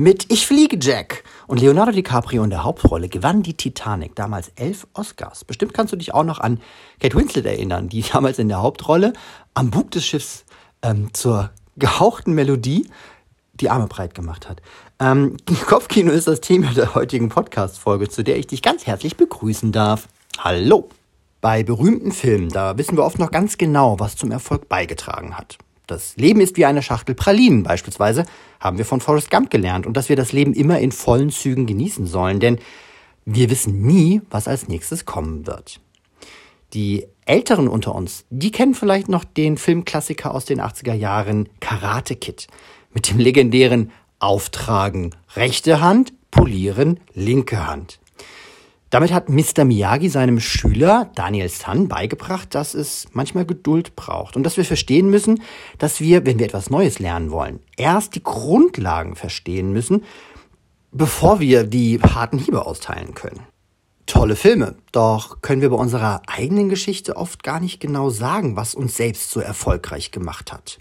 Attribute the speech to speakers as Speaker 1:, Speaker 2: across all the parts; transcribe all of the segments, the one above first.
Speaker 1: Mit Ich fliege Jack und Leonardo DiCaprio in der Hauptrolle gewann die Titanic damals elf Oscars. Bestimmt kannst du dich auch noch an Kate Winslet erinnern, die damals in der Hauptrolle am Bug des Schiffs ähm, zur gehauchten Melodie die Arme breit gemacht hat. Ähm, Kopfkino ist das Thema der heutigen Podcast-Folge, zu der ich dich ganz herzlich begrüßen darf. Hallo! Bei berühmten Filmen, da wissen wir oft noch ganz genau, was zum Erfolg beigetragen hat. Das Leben ist wie eine Schachtel Pralinen beispielsweise, haben wir von Forrest Gump gelernt und dass wir das Leben immer in vollen Zügen genießen sollen, denn wir wissen nie, was als nächstes kommen wird. Die Älteren unter uns, die kennen vielleicht noch den Filmklassiker aus den 80er Jahren Karate Kid mit dem legendären Auftragen rechte Hand, polieren linke Hand. Damit hat Mr. Miyagi seinem Schüler Daniel San beigebracht, dass es manchmal Geduld braucht und dass wir verstehen müssen, dass wir, wenn wir etwas Neues lernen wollen, erst die Grundlagen verstehen müssen, bevor wir die harten Hiebe austeilen können. Tolle Filme, doch können wir bei unserer eigenen Geschichte oft gar nicht genau sagen, was uns selbst so erfolgreich gemacht hat.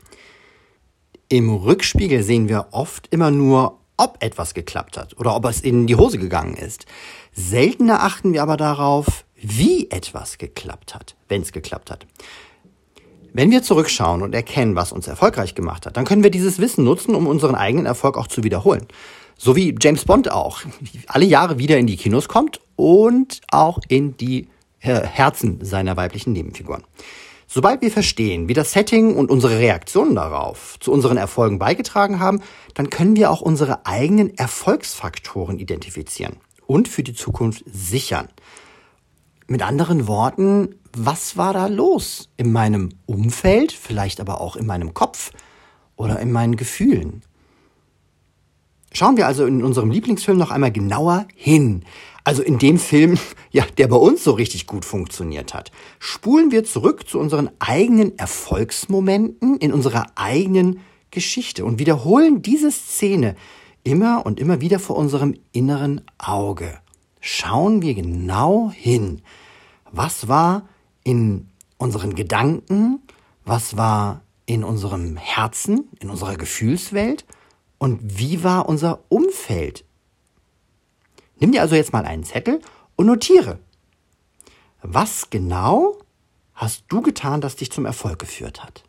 Speaker 1: Im Rückspiegel sehen wir oft immer nur, ob etwas geklappt hat oder ob es in die Hose gegangen ist. Seltener achten wir aber darauf, wie etwas geklappt hat, wenn es geklappt hat. Wenn wir zurückschauen und erkennen, was uns erfolgreich gemacht hat, dann können wir dieses Wissen nutzen, um unseren eigenen Erfolg auch zu wiederholen. So wie James Bond auch alle Jahre wieder in die Kinos kommt und auch in die Herzen seiner weiblichen Nebenfiguren. Sobald wir verstehen, wie das Setting und unsere Reaktionen darauf zu unseren Erfolgen beigetragen haben, dann können wir auch unsere eigenen Erfolgsfaktoren identifizieren und für die Zukunft sichern. Mit anderen Worten, was war da los in meinem Umfeld, vielleicht aber auch in meinem Kopf oder in meinen Gefühlen? Schauen wir also in unserem Lieblingsfilm noch einmal genauer hin. Also in dem Film, ja, der bei uns so richtig gut funktioniert hat. Spulen wir zurück zu unseren eigenen Erfolgsmomenten in unserer eigenen Geschichte und wiederholen diese Szene immer und immer wieder vor unserem inneren Auge. Schauen wir genau hin. Was war in unseren Gedanken? Was war in unserem Herzen, in unserer Gefühlswelt? Und wie war unser Umfeld? Nimm dir also jetzt mal einen Zettel und notiere. Was genau hast du getan, das dich zum Erfolg geführt hat?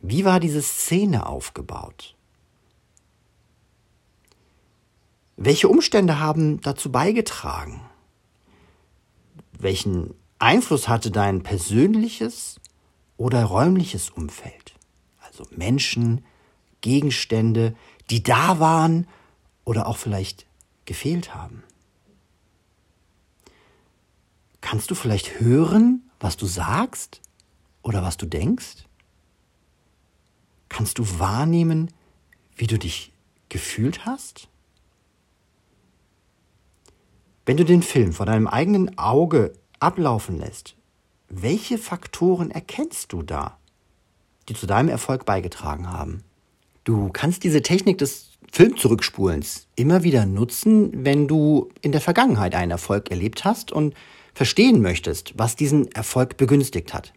Speaker 1: Wie war diese Szene aufgebaut? Welche Umstände haben dazu beigetragen? Welchen Einfluss hatte dein persönliches oder räumliches Umfeld? Also Menschen, Gegenstände, die da waren oder auch vielleicht gefehlt haben. Kannst du vielleicht hören, was du sagst oder was du denkst? Kannst du wahrnehmen, wie du dich gefühlt hast? Wenn du den Film vor deinem eigenen Auge ablaufen lässt, welche Faktoren erkennst du da, die zu deinem Erfolg beigetragen haben? Du kannst diese Technik des Filmzurückspulens immer wieder nutzen, wenn du in der Vergangenheit einen Erfolg erlebt hast und verstehen möchtest, was diesen Erfolg begünstigt hat.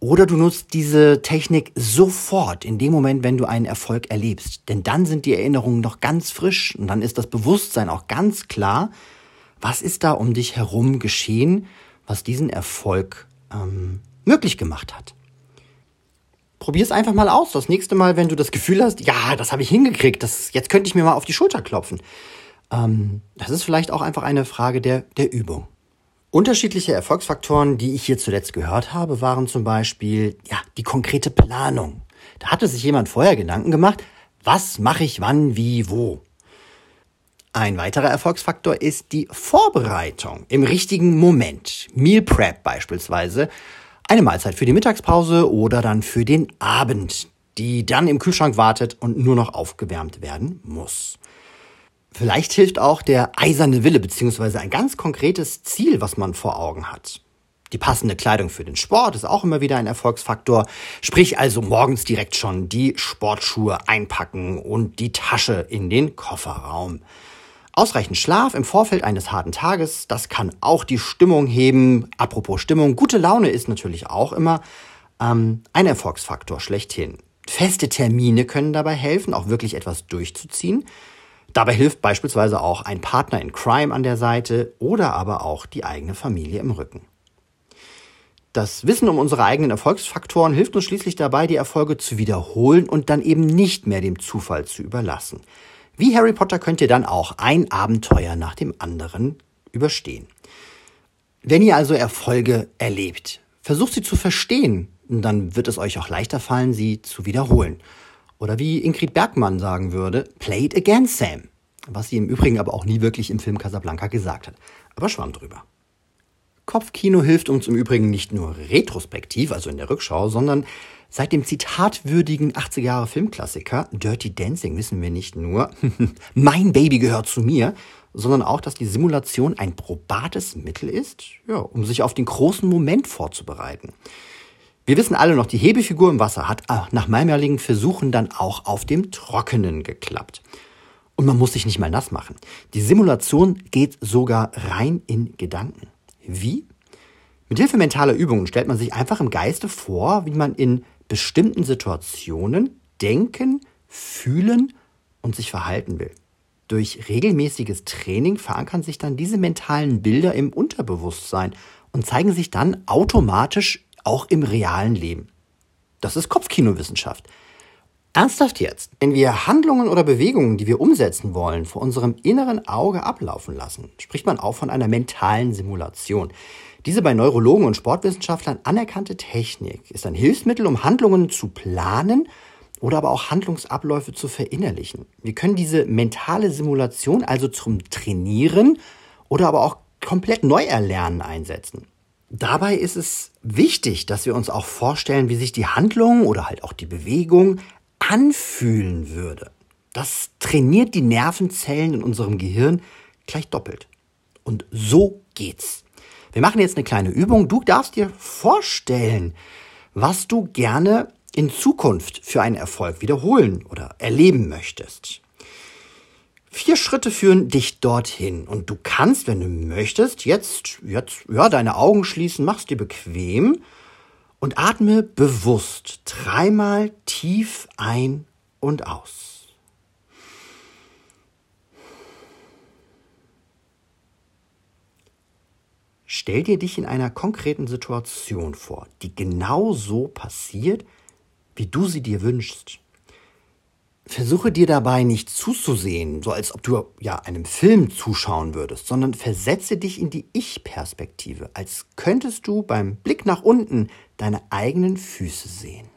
Speaker 1: Oder du nutzt diese Technik sofort in dem Moment, wenn du einen Erfolg erlebst. Denn dann sind die Erinnerungen noch ganz frisch und dann ist das Bewusstsein auch ganz klar, was ist da um dich herum geschehen, was diesen Erfolg ähm, möglich gemacht hat. Probier es einfach mal aus. Das nächste Mal, wenn du das Gefühl hast, ja, das habe ich hingekriegt, das, jetzt könnte ich mir mal auf die Schulter klopfen. Ähm, das ist vielleicht auch einfach eine Frage der, der Übung. Unterschiedliche Erfolgsfaktoren, die ich hier zuletzt gehört habe, waren zum Beispiel ja, die konkrete Planung. Da hatte sich jemand vorher Gedanken gemacht, was mache ich wann, wie, wo. Ein weiterer Erfolgsfaktor ist die Vorbereitung im richtigen Moment. Meal Prep beispielsweise. Eine Mahlzeit für die Mittagspause oder dann für den Abend, die dann im Kühlschrank wartet und nur noch aufgewärmt werden muss. Vielleicht hilft auch der eiserne Wille beziehungsweise ein ganz konkretes Ziel, was man vor Augen hat. Die passende Kleidung für den Sport ist auch immer wieder ein Erfolgsfaktor. Sprich also morgens direkt schon die Sportschuhe einpacken und die Tasche in den Kofferraum. Ausreichend Schlaf im Vorfeld eines harten Tages, das kann auch die Stimmung heben. Apropos Stimmung, gute Laune ist natürlich auch immer ähm, ein Erfolgsfaktor schlechthin. Feste Termine können dabei helfen, auch wirklich etwas durchzuziehen. Dabei hilft beispielsweise auch ein Partner in Crime an der Seite oder aber auch die eigene Familie im Rücken. Das Wissen um unsere eigenen Erfolgsfaktoren hilft uns schließlich dabei, die Erfolge zu wiederholen und dann eben nicht mehr dem Zufall zu überlassen. Wie Harry Potter könnt ihr dann auch ein Abenteuer nach dem anderen überstehen. Wenn ihr also Erfolge erlebt, versucht sie zu verstehen, dann wird es euch auch leichter fallen, sie zu wiederholen. Oder wie Ingrid Bergmann sagen würde, play it again, Sam. Was sie im Übrigen aber auch nie wirklich im Film Casablanca gesagt hat. Aber schwamm drüber. Kopfkino hilft uns im Übrigen nicht nur retrospektiv, also in der Rückschau, sondern seit dem zitatwürdigen 80er Jahre Filmklassiker Dirty Dancing wissen wir nicht nur, mein Baby gehört zu mir, sondern auch, dass die Simulation ein probates Mittel ist, ja, um sich auf den großen Moment vorzubereiten. Wir wissen alle noch, die Hebefigur im Wasser hat nach mehrmaligen Versuchen dann auch auf dem Trockenen geklappt. Und man muss sich nicht mal nass machen. Die Simulation geht sogar rein in Gedanken. Wie? Mit Hilfe mentaler Übungen stellt man sich einfach im Geiste vor, wie man in bestimmten Situationen denken, fühlen und sich verhalten will. Durch regelmäßiges Training verankern sich dann diese mentalen Bilder im Unterbewusstsein und zeigen sich dann automatisch auch im realen Leben. Das ist Kopfkinowissenschaft. Ernsthaft jetzt, wenn wir Handlungen oder Bewegungen, die wir umsetzen wollen, vor unserem inneren Auge ablaufen lassen, spricht man auch von einer mentalen Simulation. Diese bei Neurologen und Sportwissenschaftlern anerkannte Technik ist ein Hilfsmittel, um Handlungen zu planen oder aber auch Handlungsabläufe zu verinnerlichen. Wir können diese mentale Simulation also zum Trainieren oder aber auch komplett neu erlernen einsetzen. Dabei ist es wichtig, dass wir uns auch vorstellen, wie sich die Handlung oder halt auch die Bewegung anfühlen würde. Das trainiert die Nervenzellen in unserem Gehirn gleich doppelt. Und so geht's. Wir machen jetzt eine kleine Übung. Du darfst dir vorstellen, was du gerne in Zukunft für einen Erfolg wiederholen oder erleben möchtest. Vier Schritte führen dich dorthin und du kannst, wenn du möchtest, jetzt, jetzt, ja, deine Augen schließen, machst dir bequem und atme bewusst dreimal tief ein und aus. Stell dir dich in einer konkreten Situation vor, die genau so passiert, wie du sie dir wünschst. Versuche dir dabei nicht zuzusehen, so als ob du ja einem Film zuschauen würdest, sondern versetze dich in die Ich-Perspektive, als könntest du beim Blick nach unten deine eigenen Füße sehen.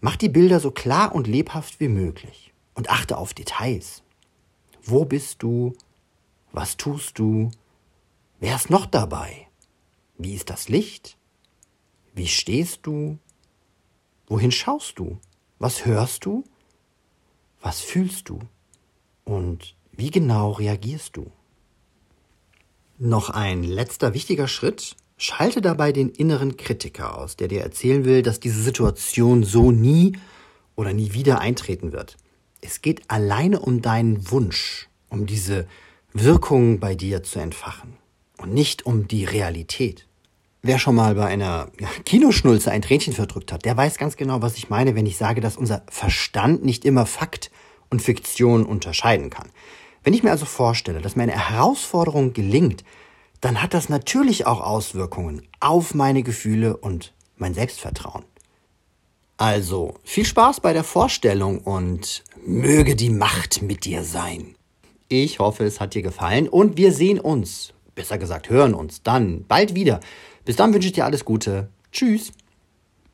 Speaker 1: Mach die Bilder so klar und lebhaft wie möglich und achte auf Details. Wo bist du? Was tust du? Wer ist noch dabei? Wie ist das Licht? Wie stehst du? Wohin schaust du? Was hörst du? Was fühlst du? Und wie genau reagierst du? Noch ein letzter wichtiger Schritt. Schalte dabei den inneren Kritiker aus, der dir erzählen will, dass diese Situation so nie oder nie wieder eintreten wird. Es geht alleine um deinen Wunsch, um diese Wirkung bei dir zu entfachen und nicht um die Realität. Wer schon mal bei einer Kinoschnulze ein Tränchen verdrückt hat, der weiß ganz genau, was ich meine, wenn ich sage, dass unser Verstand nicht immer Fakt und Fiktion unterscheiden kann. Wenn ich mir also vorstelle, dass meine Herausforderung gelingt, dann hat das natürlich auch Auswirkungen auf meine Gefühle und mein Selbstvertrauen. Also, viel Spaß bei der Vorstellung und möge die Macht mit dir sein. Ich hoffe, es hat dir gefallen und wir sehen uns, besser gesagt hören uns dann bald wieder. Bis dann wünsche ich dir alles Gute. Tschüss.